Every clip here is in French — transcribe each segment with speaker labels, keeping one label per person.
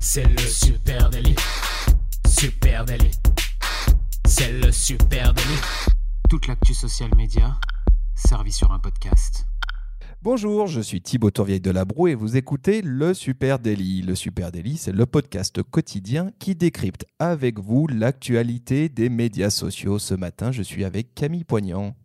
Speaker 1: C'est le super délit. Super délit. C'est le super délit. Toute l'actu social média servie sur un podcast.
Speaker 2: Bonjour, je suis Thibaut Tourvieille de Labroue et vous écoutez Le Super Daily. Le Super Daily, c'est le podcast quotidien qui décrypte avec vous l'actualité des médias sociaux. Ce matin, je suis avec Camille Poignant.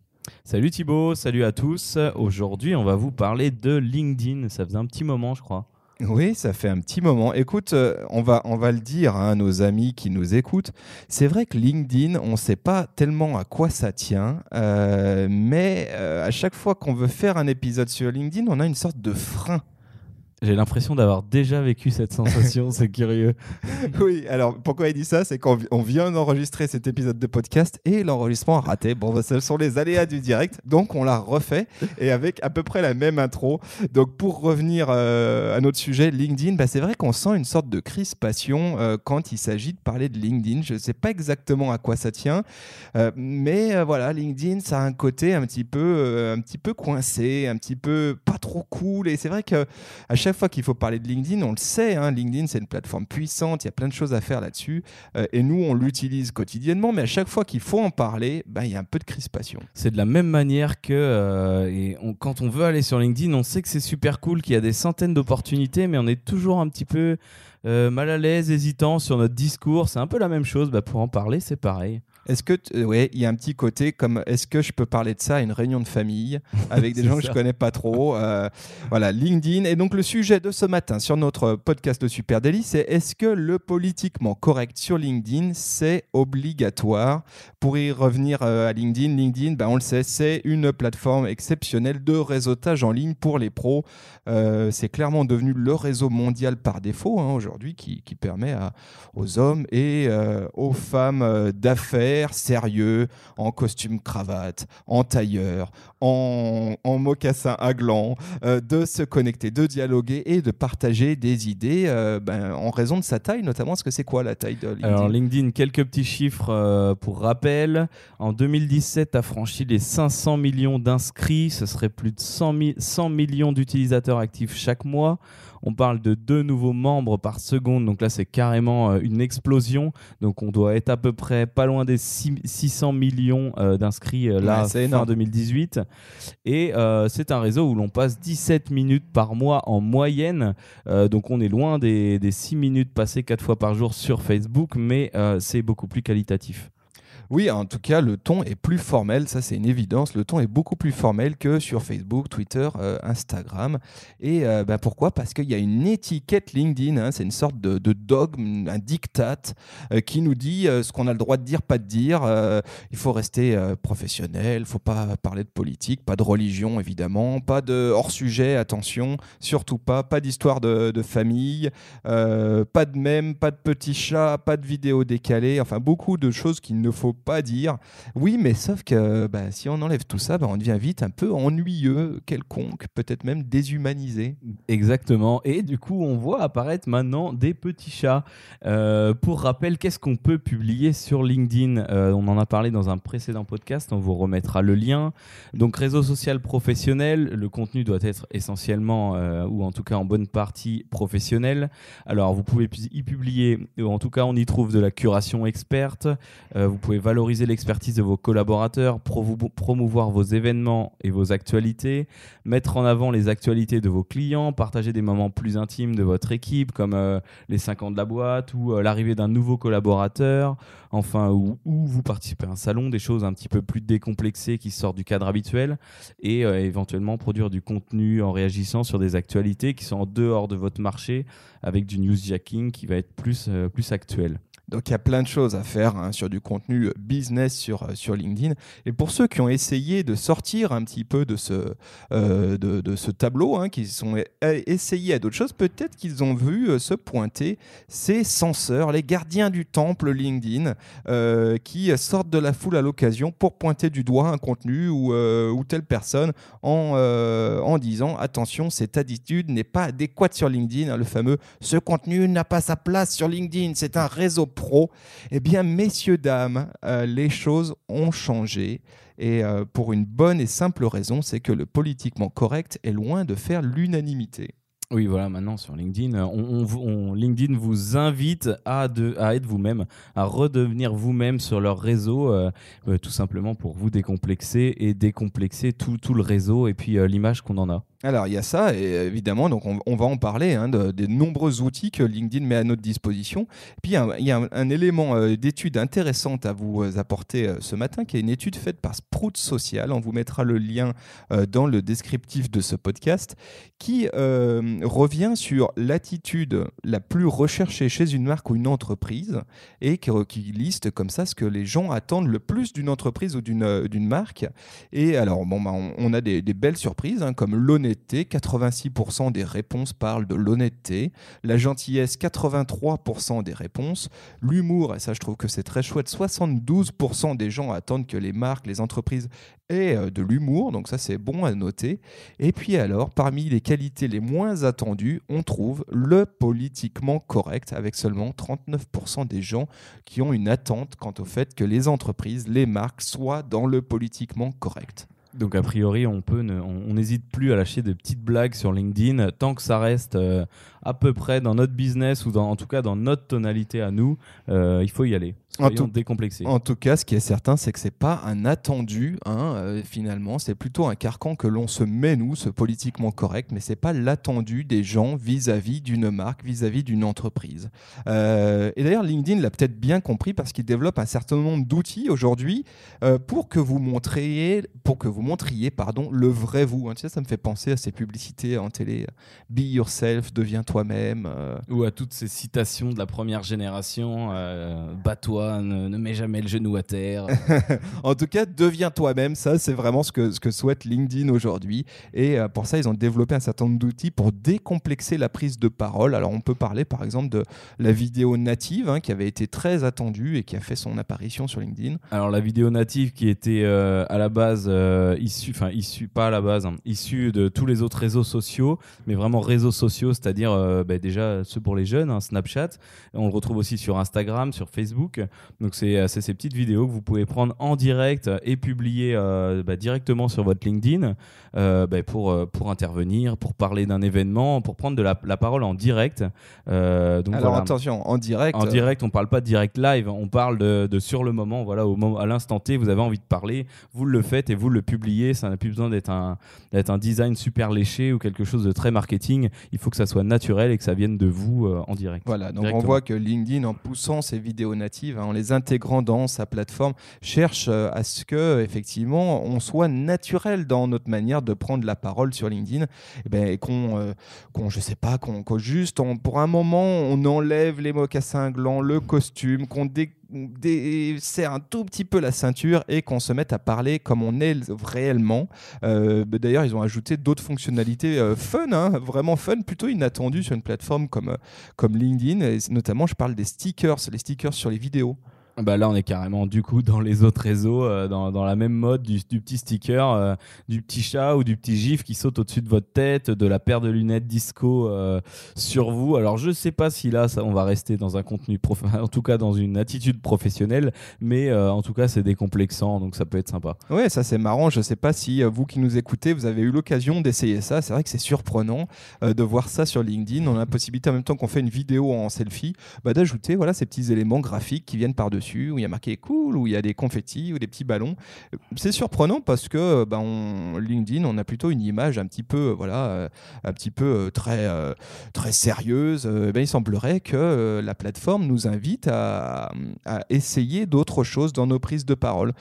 Speaker 3: Salut Thibaut, salut à tous. Aujourd'hui, on va vous parler de LinkedIn. Ça faisait un petit moment, je crois.
Speaker 2: Oui, ça fait un petit moment. Écoute, euh, on va, on va le dire hein, à nos amis qui nous écoutent. C'est vrai que LinkedIn, on ne sait pas tellement à quoi ça tient, euh, mais euh, à chaque fois qu'on veut faire un épisode sur LinkedIn, on a une sorte de frein
Speaker 3: j'ai l'impression d'avoir déjà vécu cette sensation, c'est curieux.
Speaker 2: Oui, alors pourquoi il dit ça? C'est qu'on vient d'enregistrer cet épisode de podcast et l'enregistrement a raté. Bon, bah, ce sont les aléas du direct, donc on l'a refait et avec à peu près la même intro. Donc pour revenir euh, à notre sujet, LinkedIn, bah, c'est vrai qu'on sent une sorte de crispation euh, quand il s'agit de parler de LinkedIn. Je ne sais pas exactement à quoi ça tient, euh, mais voilà, LinkedIn, ça a un côté un petit peu, un petit peu coincé, un petit peu pas trop cool. Et c'est vrai que à chaque fois qu'il faut parler de LinkedIn, on le sait, hein, LinkedIn c'est une plateforme puissante, il y a plein de choses à faire là-dessus, euh, et nous on l'utilise quotidiennement, mais à chaque fois qu'il faut en parler, ben, il y a un peu de crispation.
Speaker 3: C'est de la même manière que euh, quand on veut aller sur LinkedIn, on sait que c'est super cool, qu'il y a des centaines d'opportunités, mais on est toujours un petit peu euh, mal à l'aise, hésitant sur notre discours. C'est un peu la même chose, bah, pour en parler c'est pareil.
Speaker 2: Est-ce que, euh, ouais, il y a un petit côté comme est-ce que je peux parler de ça à une réunion de famille avec des gens que je connais pas trop euh, Voilà, LinkedIn. Et donc, le sujet de ce matin sur notre podcast de Super Daily, c'est est-ce que le politiquement correct sur LinkedIn, c'est obligatoire? Pour y revenir euh, à LinkedIn, LinkedIn, ben, on le sait, c'est une plateforme exceptionnelle de réseautage en ligne pour les pros. c'est clairement devenu le réseau mondial par défaut hein, aujourd'hui qui, qui, permet à, aux hommes et aux femmes d'affaires sérieux, en costume cravate, en tailleur, en, en mocassin à gland, euh, de se connecter, de dialoguer et de partager des idées euh, ben, en raison de sa taille, notamment. Parce que c'est quoi la taille de LinkedIn?
Speaker 3: Alors LinkedIn, quelques petits chiffres euh, pour rappel. En 2017, a franchi les 500 millions d'inscrits. Ce serait plus de 100, 100 millions d'utilisateurs actifs chaque mois. On parle de deux nouveaux membres par seconde, donc là c'est carrément une explosion. Donc on doit être à peu près pas loin des 600 millions d'inscrits là fin 2018. Et c'est un réseau où l'on passe 17 minutes par mois en moyenne. donc on est loin des, des 6 minutes passées 4 fois par jour sur Facebook, mais c'est beaucoup plus qualitatif.
Speaker 2: Oui, en tout cas, le ton est plus formel, ça c'est une évidence. Le ton est beaucoup plus formel que sur Facebook, Twitter, euh, Instagram. Et euh, bah, pourquoi? Parce qu'il y a une étiquette LinkedIn, hein. c'est une sorte de, dogme, un diktat euh, qui nous dit ce qu'on a le droit de dire, pas de dire. il faut rester professionnel, il ne faut pas parler de politique, pas de religion évidemment, pas de hors-sujet, attention, surtout pas, pas d'histoire de, famille, pas de mèmes, pas de petits chats, pas de vidéos décalées, enfin beaucoup de choses qu'il ne faut pas dire. Oui, mais sauf que bah, si on enlève tout ça, bah, on devient vite un peu ennuyeux, quelconque, peut-être même déshumanisé.
Speaker 3: Exactement. Et du coup, on voit apparaître maintenant des petits chats. Euh, pour rappel, qu'est-ce qu'on peut publier sur LinkedIn? Euh, On en a parlé dans un précédent podcast, on vous remettra le lien. Donc, réseau social professionnel, le contenu doit être essentiellement, euh, ou en tout cas en bonne partie, professionnel. Alors, vous pouvez y publier, en tout cas, on y trouve de la curation experte. vous pouvez valoriser l'expertise de vos collaborateurs, promouvoir vos événements et vos actualités, mettre en avant les actualités de vos clients, partager des moments plus intimes de votre équipe, comme euh, les 5 ans de la boîte ou euh, l'arrivée d'un nouveau collaborateur, enfin, ou, vous participez à un salon, des choses un petit peu plus décomplexées qui sortent du cadre habituel, et euh, éventuellement produire du contenu en réagissant sur des actualités qui sont en dehors de votre marché, avec du newsjacking qui va être plus, plus actuel.
Speaker 2: Donc il y a plein de choses à faire hein, sur du contenu business sur, euh, sur LinkedIn. Et pour ceux qui ont essayé de sortir un petit peu de ce, euh, de, ce tableau, hein, qui sont essayés à d'autres choses, peut-être qu'ils ont vu euh, se pointer ces censeurs, les gardiens du temple LinkedIn, qui sortent de la foule à l'occasion pour pointer du doigt un contenu ou, ou telle personne en, en disant attention, cette attitude n'est pas adéquate sur LinkedIn. Hein, le fameux ce contenu n'a pas sa place sur LinkedIn, c'est un réseau pro, eh bien, messieurs, dames, euh, les choses ont changé. Et euh, pour une bonne et simple raison, c'est que le politiquement correct est loin de faire l'unanimité.
Speaker 3: Oui, voilà, maintenant sur LinkedIn, on, LinkedIn vous invite à, être vous-même, à redevenir vous-même sur leur réseau, euh, tout simplement pour vous décomplexer et décomplexer tout le réseau et puis l'image qu'on en a.
Speaker 2: Alors, il y a ça, et évidemment, donc on, va en parler, hein, des nombreux outils que LinkedIn met à notre disposition. Puis, il y a, un, élément euh, d'étude intéressante à vous euh, apporter euh, ce matin, qui est une étude faite par Sprout Social. On vous mettra le lien dans le descriptif de ce podcast, qui revient sur l'attitude la plus recherchée chez une marque ou une entreprise, et qui, liste comme ça ce que les gens attendent le plus d'une entreprise ou d'une marque. Et alors, bon, bah, on, a des, belles surprises, hein, comme l'honnêteté 86% des réponses parlent de l'honnêteté, la gentillesse, 83% des réponses, l'humour, et ça je trouve que c'est très chouette, 72% des gens attendent que les marques, les entreprises aient euh, de l'humour, donc ça c'est bon à noter. Et puis alors, parmi les qualités les moins attendues, on trouve le politiquement correct, avec seulement 39% des gens qui ont une attente quant au fait que les entreprises, les marques soient dans le politiquement correct.
Speaker 3: Donc a priori, on peut, on n'hésite plus à lâcher des petites blagues sur LinkedIn tant que ça reste euh, à peu près dans notre business ou dans, en tout cas dans notre tonalité à nous. Euh, il faut y aller.
Speaker 2: En tout, en tout, cas, ce qui est certain, c'est que c'est pas un attendu. Hein, euh, finalement, c'est plutôt un carcan que l'on se met nous, ce politiquement correct, mais c'est pas l'attendu des gens vis-à-vis d'une marque, vis-à-vis d'une entreprise. et d'ailleurs, LinkedIn l'a peut-être bien compris parce qu'il développe un certain nombre d'outils aujourd'hui pour que vous montriez, pour que vous montriez pardon, le vrai vous. Hein. Tu sais, ça me fait penser à ces publicités en télé Be yourself, deviens toi-même. Euh.
Speaker 3: Ou à toutes ces citations de la première génération euh, Ne, mets jamais le genou à terre.
Speaker 2: en tout cas, deviens toi-même. Ça, c'est vraiment ce que, ce que souhaite LinkedIn aujourd'hui. Et euh, pour ça, ils ont développé un certain nombre d'outils pour décomplexer la prise de parole. Alors, on peut parler par exemple de la vidéo native hein, qui avait été très attendue et qui a fait son apparition sur LinkedIn.
Speaker 3: Alors, la vidéo native qui était à la base euh, issu, enfin issu pas à la base, hein, issu de tous les autres réseaux sociaux, mais vraiment réseaux sociaux, c'est-à-dire euh, bah, déjà ceux pour les jeunes, hein, Snapchat. On le retrouve aussi sur Instagram, sur Facebook. Donc c'est ces petites vidéos que vous pouvez prendre en direct et publier euh, bah, directement sur votre LinkedIn bah, pour pour intervenir, pour parler d'un événement, pour prendre de la, parole en direct.
Speaker 2: donc Alors attention, en direct.
Speaker 3: En direct, on parle pas de direct live, on parle de, de sur le moment, voilà, au moment, à l'instant T, vous avez envie de parler, vous le faites et vous le publiez ça n'a plus besoin d'être un, un design super léché ou quelque chose de très marketing. Il faut que ça soit naturel et que ça vienne de vous euh, en direct.
Speaker 2: Voilà, donc on voit que LinkedIn, en poussant ses vidéos natives, hein, en les intégrant dans sa plateforme, cherche euh, à ce que effectivement on soit naturel dans notre manière de prendre la parole sur LinkedIn, et, ben, qu'on, euh, qu'on, je sais pas, qu'on, juste pour un moment on enlève les mocassins glands, le costume, qu'on dé serre un tout petit peu la ceinture et qu'on se mette à parler comme on est réellement. Euh, bah, d'ailleurs, ils ont ajouté d'autres fonctionnalités euh, fun, hein, vraiment fun, plutôt inattendues sur une plateforme comme, euh, comme LinkedIn. Notamment, je parle des stickers, les stickers sur les vidéos.
Speaker 3: Bah là, on est carrément du coup dans les autres réseaux, euh, dans, dans, la même mode du, du petit sticker, euh, du petit chat ou du petit gif qui saute au-dessus de votre tête, de la paire de lunettes disco euh, sur vous. Alors je sais pas si là, ça, on va rester dans un contenu, en tout cas dans une attitude professionnelle, mais en tout cas c'est décomplexant, donc ça peut être sympa.
Speaker 2: Ouais, ça c'est marrant. Je sais pas si vous qui nous écoutez, vous avez eu l'occasion d'essayer ça. C'est vrai que c'est surprenant de voir ça sur LinkedIn. On a la possibilité en même temps qu'on fait une vidéo en selfie, bah, d'ajouter voilà ces petits éléments graphiques qui viennent par dessus dessus, où il y a marqué cool, où il y a des confettis ou des petits ballons. C'est surprenant parce que ben, on, LinkedIn, on a plutôt une image un petit peu, voilà, un petit peu très, très sérieuse. Ben, il semblerait que la plateforme nous invite à, essayer d'autres choses dans nos prises de parole.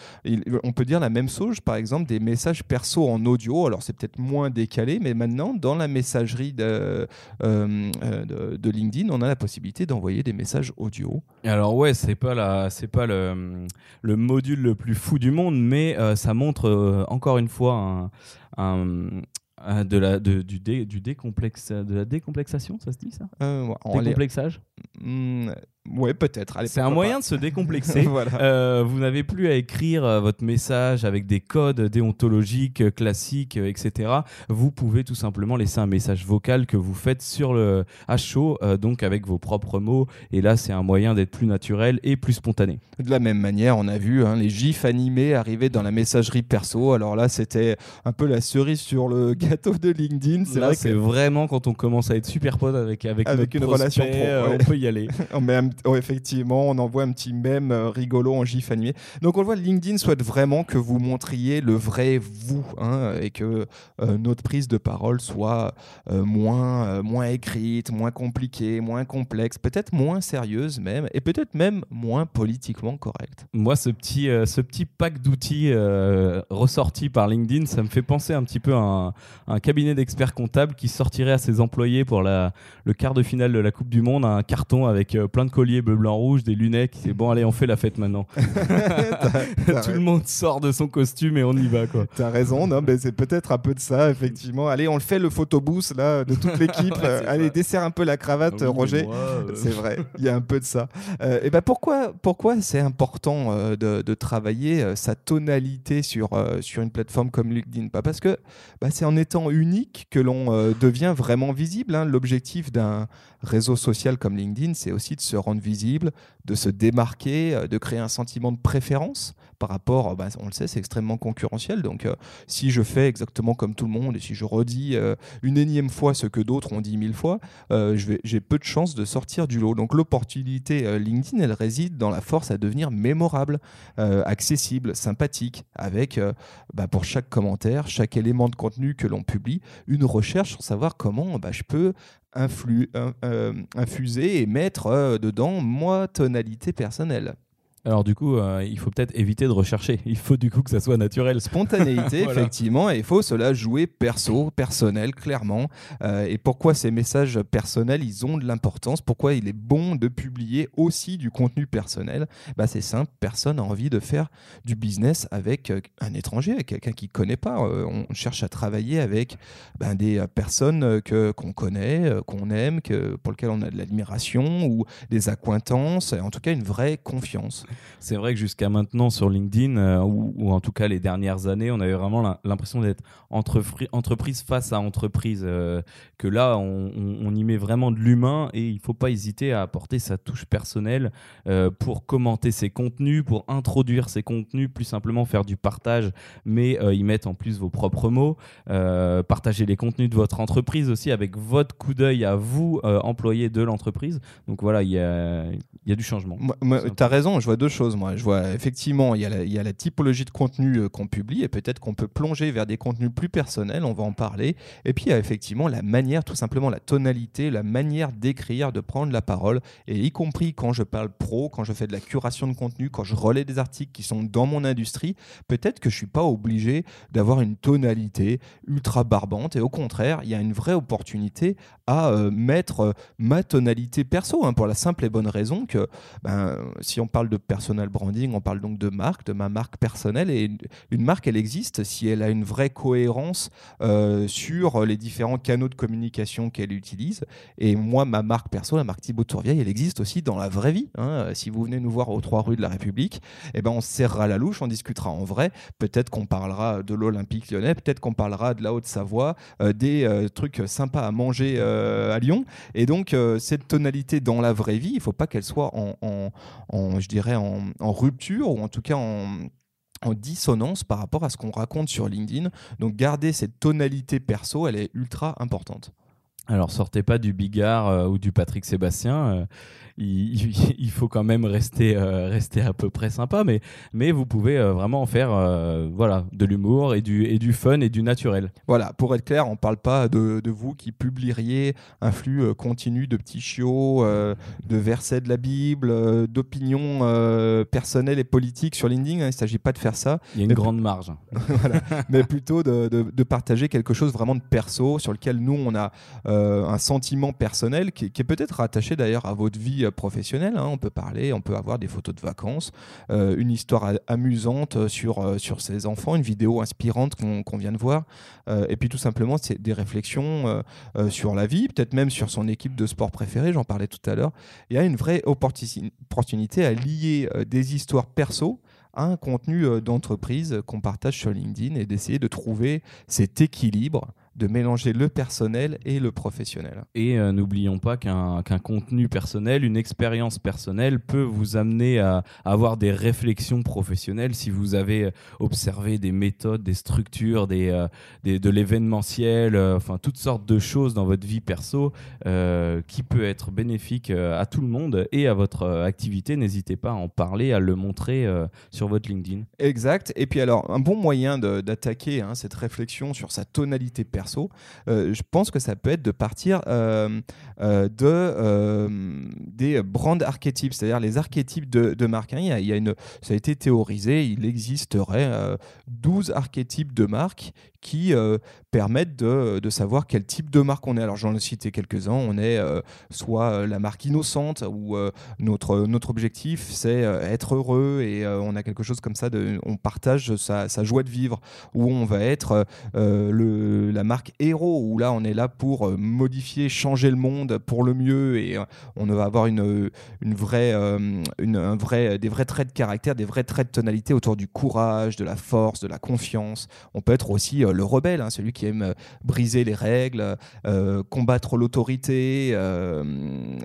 Speaker 2: on peut dire la même chose, par exemple, des messages perso en audio. Alors c'est peut-être moins décalé, mais maintenant, dans la messagerie de, de, de LinkedIn, on a la possibilité d'envoyer des messages audio.
Speaker 3: Alors ouais, c'est pas la, c'est pas le, le, module le plus fou du monde, mais euh, ça montre euh, encore une fois un, de la, de, du, dé, du décomplexe, de la décomplexation, ça se dit ça?
Speaker 2: Euh,
Speaker 3: Décomplexage?
Speaker 2: Hmm, Ouais, peut-être.
Speaker 3: C'est un moyen de se décomplexer. Euh, vous n'avez plus à écrire euh, votre message avec des codes déontologiques euh, classiques, etc. Vous pouvez tout simplement laisser un message vocal que vous faites sur le à chaud, donc avec vos propres mots. Et là, c'est un moyen d'être plus naturel et plus spontané.
Speaker 2: De la même manière, on a vu hein, les gifs animés arriver dans la messagerie perso. Alors là, c'était un peu la cerise sur le gâteau de LinkedIn.
Speaker 3: C'est vrai c'est vraiment quand on commence à être super pote avec avec, avec une relation pro, peut y aller.
Speaker 2: on met Oh, effectivement, on envoie un petit mème euh, rigolo en gif animé. Donc on le voit, LinkedIn souhaite vraiment que vous montriez le vrai vous hein, et que euh, notre prise de parole soit euh, moins, moins écrite, moins compliquée, moins complexe, peut-être moins sérieuse même, et peut-être même moins politiquement correcte.
Speaker 3: Moi, ce petit, ce petit pack d'outils ressorti par LinkedIn, ça me fait penser un petit peu à un, un cabinet d'experts comptables qui sortirait à ses employés pour la, le quart de finale de la Coupe du Monde un carton avec plein de colliers bleu, blanc, rouge, des lunettes. C'est bon, allez, on fait la fête maintenant. Tout le monde sort de son costume et on y va, quoi.
Speaker 2: T'as raison, non, mais c'est peut-être un peu de ça, effectivement. Allez, on le fait le photobooth là de toute l'équipe. allez, desserre un peu la cravate, ah Roger. Euh. C'est vrai, il y a un peu de ça. Euh, et ben pourquoi, pourquoi c'est important euh, de, travailler sa tonalité sur sur une plateforme comme LinkedIn? Pas parce que bah, c'est en étant unique que l'on devient vraiment visible. Hein. L'objectif d'un réseau social comme LinkedIn, c'est aussi de se rendre visible, de se démarquer, euh, de créer un sentiment de préférence par rapport, euh, bah, on le sait, c'est extrêmement concurrentiel. Donc, euh, si je fais exactement comme tout le monde et si je redis une énième fois ce que d'autres ont dit mille fois, j'ai peu de chances de sortir du lot. Donc, l'opportunité LinkedIn, elle réside dans la force à devenir mémorable, accessible, sympathique, avec bah, pour chaque commentaire, chaque élément de contenu que l'on publie, une recherche pour savoir comment bah, je peux influ, euh, infuser et mettre euh, dedans moi tonalité personnelle.
Speaker 3: Alors du coup, euh, il faut peut-être éviter de rechercher. Il faut du coup que ça soit naturel.
Speaker 2: Spontanéité, effectivement, et il faut cela jouer perso, personnel, clairement. Euh, et pourquoi ces messages personnels, ils ont de l'importance? Pourquoi il est bon de publier aussi du contenu personnel? Bah, C'est simple, personne n'a envie de faire du business avec euh, un étranger, avec quelqu'un qui ne connaît pas. on cherche à travailler avec ben, des personnes que, qu'on connaît, qu'on aime, que, pour lesquelles on a de l'admiration ou des accointances, et en tout cas une vraie confiance.
Speaker 3: C'est vrai que jusqu'à maintenant sur LinkedIn, euh, ou, en tout cas les dernières années, on avait vraiment l'impression d'être entreprise face à entreprise. Euh, que là, on, y met vraiment de l'humain et il ne faut pas hésiter à apporter sa touche personnelle euh, pour commenter ses contenus, pour introduire ses contenus, plus simplement faire du partage, mais y mettre en plus vos propres mots. partager les contenus de votre entreprise aussi avec votre coup d'œil à vous, employé de l'entreprise. Donc voilà, il y a, y a, du changement.
Speaker 2: Tu as raison, je vois deux choses. Moi, je vois effectivement, il y, a la, il y a la typologie de contenu euh, qu'on publie et peut-être qu'on peut plonger vers des contenus plus personnels. On va en parler. Et puis, il y a effectivement la manière, tout simplement la tonalité, la manière d'écrire, de prendre la parole. Et y compris quand je parle pro, quand je fais de la curation de contenu, quand je relais des articles qui sont dans mon industrie, peut-être que je suis pas obligé d'avoir une tonalité ultra barbante. Et au contraire, il y a une vraie opportunité à euh, mettre euh, ma tonalité perso, hein, pour la simple et bonne raison que ben, si on parle de personal branding, on parle donc de marque, de ma marque personnelle. Et une, marque, elle existe si elle a une vraie cohérence euh, sur les différents canaux de communication qu'elle utilise. Et moi, ma marque perso, la marque Thibaut Tourvieille, elle existe aussi dans la vraie vie. Hein. Si vous venez nous voir aux trois rues de la République, eh ben, on serrera la louche, on discutera en vrai. Peut-être qu'on parlera de l'Olympique lyonnais, peut-être qu'on parlera de la Haute-Savoie, euh, des euh, trucs sympas à manger à Lyon. Et donc, cette tonalité dans la vraie vie, il ne faut pas qu'elle soit en, en, je dirais, en, rupture ou en tout cas en, dissonance par rapport à ce qu'on raconte sur LinkedIn. Donc garder cette tonalité perso, elle est ultra importante.
Speaker 3: Alors sortez pas du Bigard euh, ou du Patrick Sébastien. euh, il, faut quand même rester, euh, rester à peu près sympa, mais, mais vous pouvez vraiment en faire voilà, de l'humour et du, et du fun et du naturel.
Speaker 2: Voilà, pour être clair, on ne parle pas de, de vous qui publieriez un flux continu de petits chiots, de versets de la Bible, d'opinions personnelles et politiques sur LinkedIn. hein, il ne s'agit pas de faire ça,
Speaker 3: Il y a une grande marge.
Speaker 2: mais plutôt de, de- de partager quelque chose vraiment de perso sur lequel nous, on a euh, un sentiment personnel qui, est peut-être rattaché d'ailleurs à votre vie euh, professionnelle. hein. On peut parler, on peut avoir des photos de vacances, euh, une histoire amusante sur, sur ses enfants, une vidéo inspirante qu'on vient de voir. Et puis tout simplement, c'est des réflexions sur la vie, peut-être même sur son équipe de sport préférée, j'en parlais tout à l'heure. Il y a une vraie opportunité à lier des histoires perso à un contenu d'entreprise qu'on partage sur LinkedIn et d'essayer de trouver cet équilibre de mélanger le personnel et le professionnel.
Speaker 3: Et euh, n'oublions pas qu'un qu'un contenu personnel, une expérience personnelle peut vous amener à, à avoir des réflexions professionnelles si vous avez euh, observé des méthodes, des structures, des, euh, des- de l'événementiel, euh, enfin toutes sortes de choses dans votre vie perso qui peut être bénéfique à tout le monde et à votre activité. N'hésitez pas à en parler, à le montrer sur votre LinkedIn.
Speaker 2: Exact. Et puis alors, un bon moyen d'attaquer hein, cette réflexion sur sa tonalité euh, je pense que ça peut être de partir euh, euh, de, des brand archétypes, c'est-à-dire les archétypes de, de marque. hein. Il y a, une, ça a été théorisé, il existerait euh, 12 archétypes de marque qui permettent de, de savoir quel type de marque on est. Alors j'en ai cité quelques-uns, on est soit la marque innocente, où notre, notre objectif c'est être heureux et on a quelque chose comme ça, on partage sa, sa joie de vivre, où on va être le, la marque héros, où là on est là pour euh, modifier, changer le monde pour le mieux et euh, on va avoir une, une vraie, euh, une, un vrai, des vrais traits de caractère, des vrais traits de tonalité autour du courage, de la force, de la confiance. On peut être aussi euh, le rebelle, hein, celui qui aime euh, briser les règles, euh, combattre l'autorité. euh,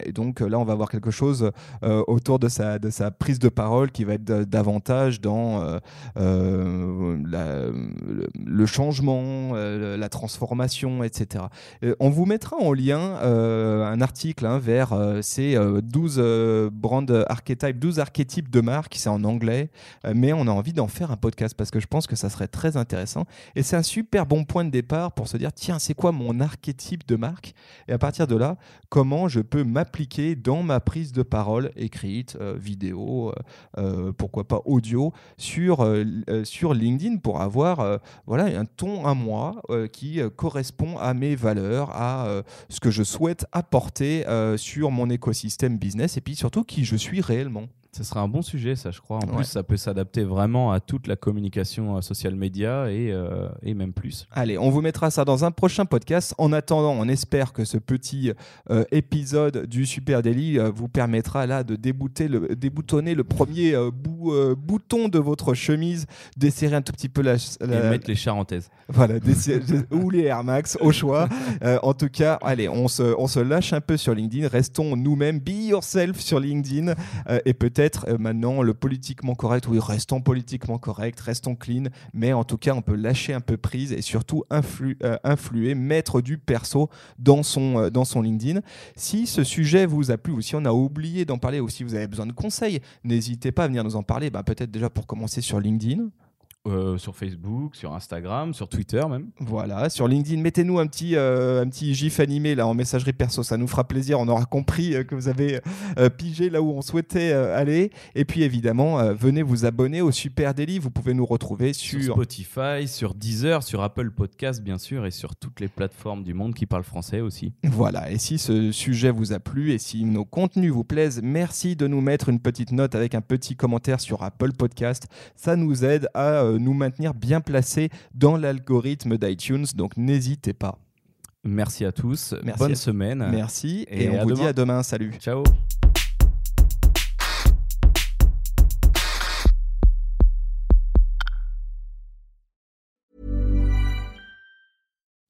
Speaker 2: et donc euh, là, on va avoir quelque chose euh, autour de sa, de sa prise de parole qui va être da- davantage dans euh, euh, le, le changement, euh, la transformation, etc. Euh, on vous mettra en lien euh, un article hein, vers euh, ces euh, 12 euh, brand archetypes, 12 archétypes de marque, c'est en anglais, mais on a envie d'en faire un podcast parce que je pense que ça serait très intéressant. Et c'est un super bon point de départ pour se dire, tiens, c'est quoi mon archétype de marque? Et à partir de là, comment je peux m'appliquer dans ma prise de parole écrite, vidéo, pourquoi pas audio, sur, sur LinkedIn pour avoir voilà, un ton à moi qui correspond à mes valeurs, à euh, ce que je souhaite apporter euh, sur mon écosystème business et puis surtout qui je suis réellement.
Speaker 3: Ce sera un bon sujet, ça, je crois. En
Speaker 2: Ouais.
Speaker 3: plus, ça peut s'adapter vraiment à toute la communication euh, social média et, euh, et même plus.
Speaker 2: Allez, on vous mettra ça dans un prochain podcast. En attendant, on espère que ce petit euh, épisode du Super Daily euh, vous permettra là de débouter le, déboutonner le premier bout, bouton de votre chemise, desserrer un tout petit peu la,
Speaker 3: Et
Speaker 2: la-
Speaker 3: mettre les charentaises.
Speaker 2: voilà, ou les Air Max au choix. En tout cas, allez, on se, on se lâche un peu sur LinkedIn. Restons nous-mêmes, be yourself sur LinkedIn et peut-être euh, maintenant le politiquement correct. Oui, restons politiquement correct, restons clean, mais en tout cas, on peut lâcher un peu prise et surtout euh, influer, mettre du perso dans son, euh, dans son LinkedIn. Si ce sujet vous a plu ou si on a oublié d'en parler ou si vous avez besoin de conseils, n'hésitez pas à venir nous en parler. Bah, peut-être déjà pour commencer sur LinkedIn.
Speaker 3: Euh, sur Facebook, sur Instagram, sur Twitter même.
Speaker 2: Voilà, sur LinkedIn, mettez-nous un petit, euh, un petit gif animé là en messagerie perso, ça nous fera plaisir. On aura compris euh, que vous avez pigé là où on souhaitait aller. Et puis évidemment, venez vous abonner au Super Daily. Vous pouvez nous retrouver
Speaker 3: Sur
Speaker 2: sur.
Speaker 3: Spotify, sur Deezer, sur Apple Podcast, bien sûr, et sur toutes les plateformes du monde qui parlent français aussi.
Speaker 2: Voilà, et si ce sujet vous a plu et si nos contenus vous plaisent, merci de nous mettre une petite note avec un petit commentaire sur Apple Podcast. Ça nous aide à nous maintenir bien placés dans l'algorithme d'iTunes, donc n'hésitez pas.
Speaker 3: Merci à tous.
Speaker 2: Merci
Speaker 3: Bonne
Speaker 2: à-
Speaker 3: semaine.
Speaker 2: Merci
Speaker 3: Et
Speaker 2: et, on vous
Speaker 3: demain.
Speaker 2: dit à demain. Salut.
Speaker 3: Ciao.